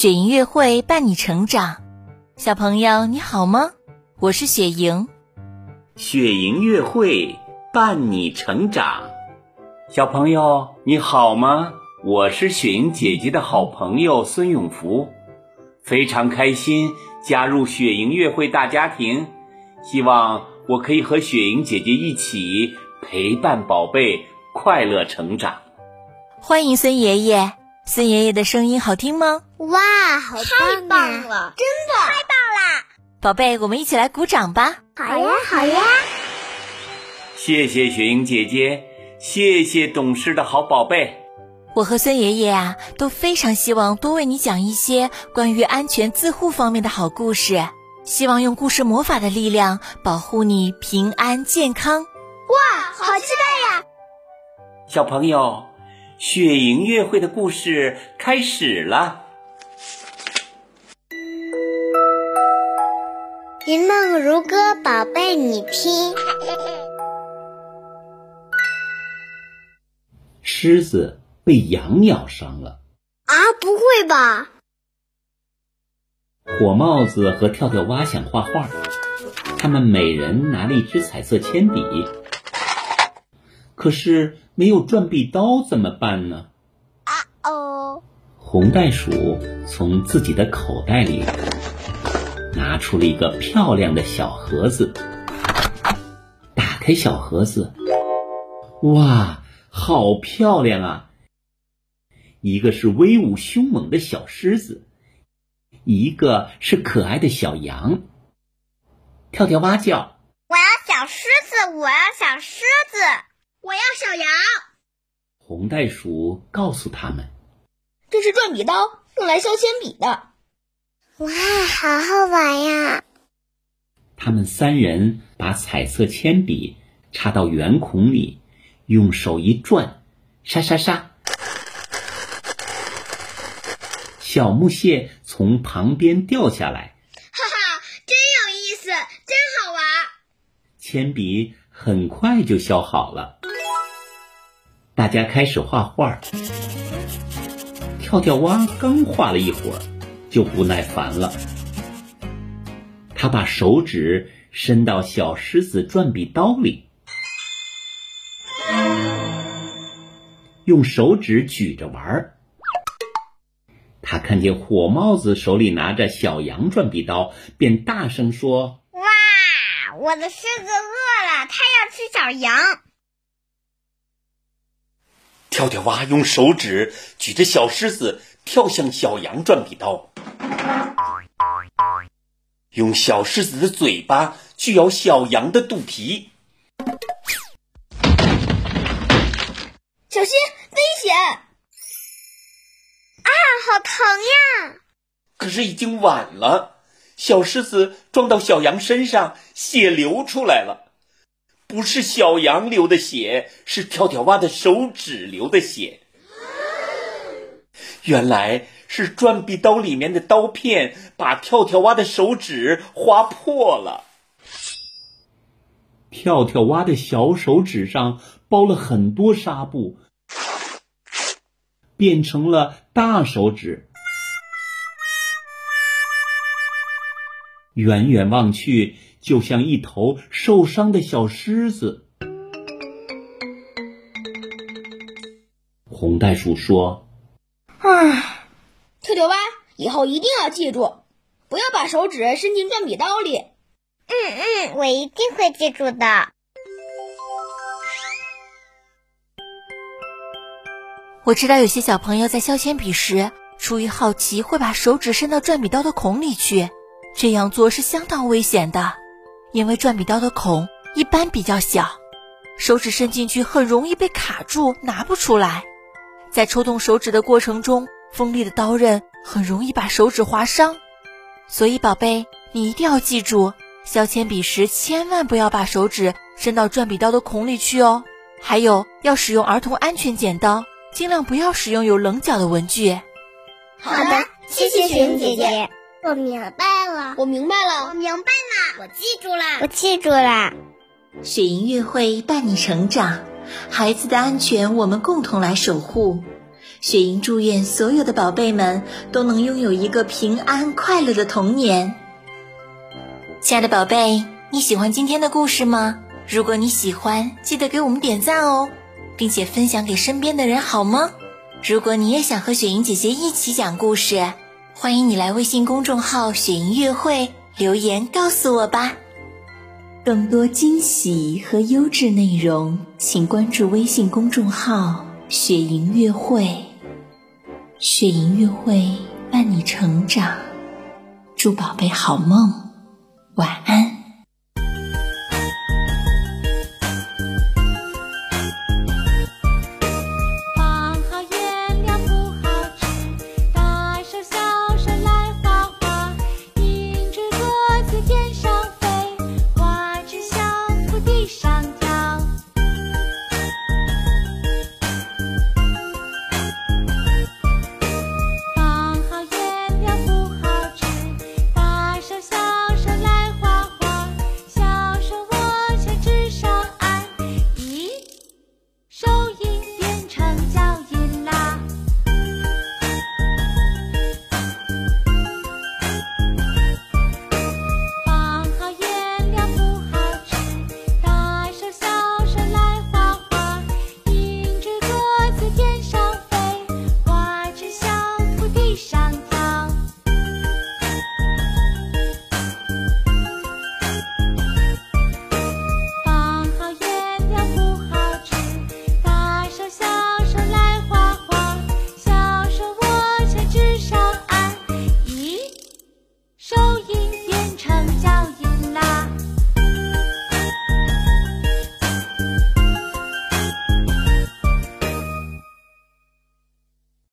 雪莹月会伴你成长，小朋友你好吗？我是雪莹。雪莹月会伴你成长，小朋友你好吗？我是雪莹姐姐的好朋友孙永福，非常开心加入雪莹月会大家庭，希望我可以和雪莹姐姐一起陪伴宝贝快乐成长。欢迎孙爷爷，孙爷爷的声音好听吗？哇，好太棒了！真的太棒啦！宝贝，我们一起来鼓掌吧！好呀，好呀！谢谢雪莹姐姐，谢谢懂事的好宝贝。我和孙爷爷啊都非常希望多为你讲一些关于安全自护方面的好故事，希望用故事魔法的力量保护你平安健康。哇，好期待呀！小朋友，雪莹乐会的故事开始了。云梦如歌，宝贝你听。狮子被羊咬伤了啊！不会吧？火帽子和跳跳蛙想画画，他们每人拿了一支彩色铅笔，可是没有转笔刀，怎么办呢？啊哦！红袋鼠从自己的口袋里。拿出了一个漂亮的小盒子，打开小盒子，哇，好漂亮啊！一个是威武凶猛的小狮子，一个是可爱的小羊。跳跳蛙叫：“我要小狮子，我要小狮子，我要小羊。”红袋鼠告诉他们：“这是转笔刀，用来削铅笔的。”哇，好好玩呀！他们三人把彩色铅笔插到圆孔里，用手一转，沙沙沙，小木屑从旁边掉下来。哈哈，真有意思，真好玩！铅笔很快就削好了，大家开始画画。跳跳蛙刚画了一会儿。就不耐烦了，他把手指伸到小狮子转笔刀里，用手指举着玩儿。他看见火帽子手里拿着小羊转笔刀，便大声说：“哇，我的狮子饿了，它要吃小羊。”跳跳蛙用手指举着小狮子，跳向小羊转笔刀。用小狮子的嘴巴去咬小羊的肚皮，小心，危险！啊，好疼呀！可是已经晚了，小狮子撞到小羊身上，血流出来了。不是小羊流的血，是跳跳蛙的手指流的血。原来。是转笔刀里面的刀片把跳跳蛙的手指划破了，跳跳蛙的小手指上包了很多纱布，变成了大手指。远远望去，就像一头受伤的小狮子。红袋鼠说：“啊。”跳跳蛙，以后一定要记住，不要把手指伸进转笔刀里。嗯嗯，我一定会记住的。我知道有些小朋友在削铅笔时，出于好奇会把手指伸到转笔刀的孔里去，这样做是相当危险的，因为转笔刀的孔一般比较小，手指伸进去很容易被卡住，拿不出来。在抽动手指的过程中。锋利的刀刃很容易把手指划伤，所以宝贝，你一定要记住，削铅笔时千万不要把手指伸到转笔刀的孔里去哦。还有，要使用儿童安全剪刀，尽量不要使用有棱角的文具。好的，谢谢雪莹姐姐，我明白了，我明白了，我明白了，我记住了，我记住了。雪莹月会伴你成长，孩子的安全我们共同来守护。雪莹祝愿所有的宝贝们都能拥有一个平安快乐的童年。亲爱的宝贝，你喜欢今天的故事吗？如果你喜欢，记得给我们点赞哦，并且分享给身边的人，好吗？如果你也想和雪莹姐姐一起讲故事，欢迎你来微信公众号“雪莹月会”留言告诉我吧。更多惊喜和优质内容，请关注微信公众号“雪莹月会”。雪莹月会伴你成长，祝宝贝好梦，晚安。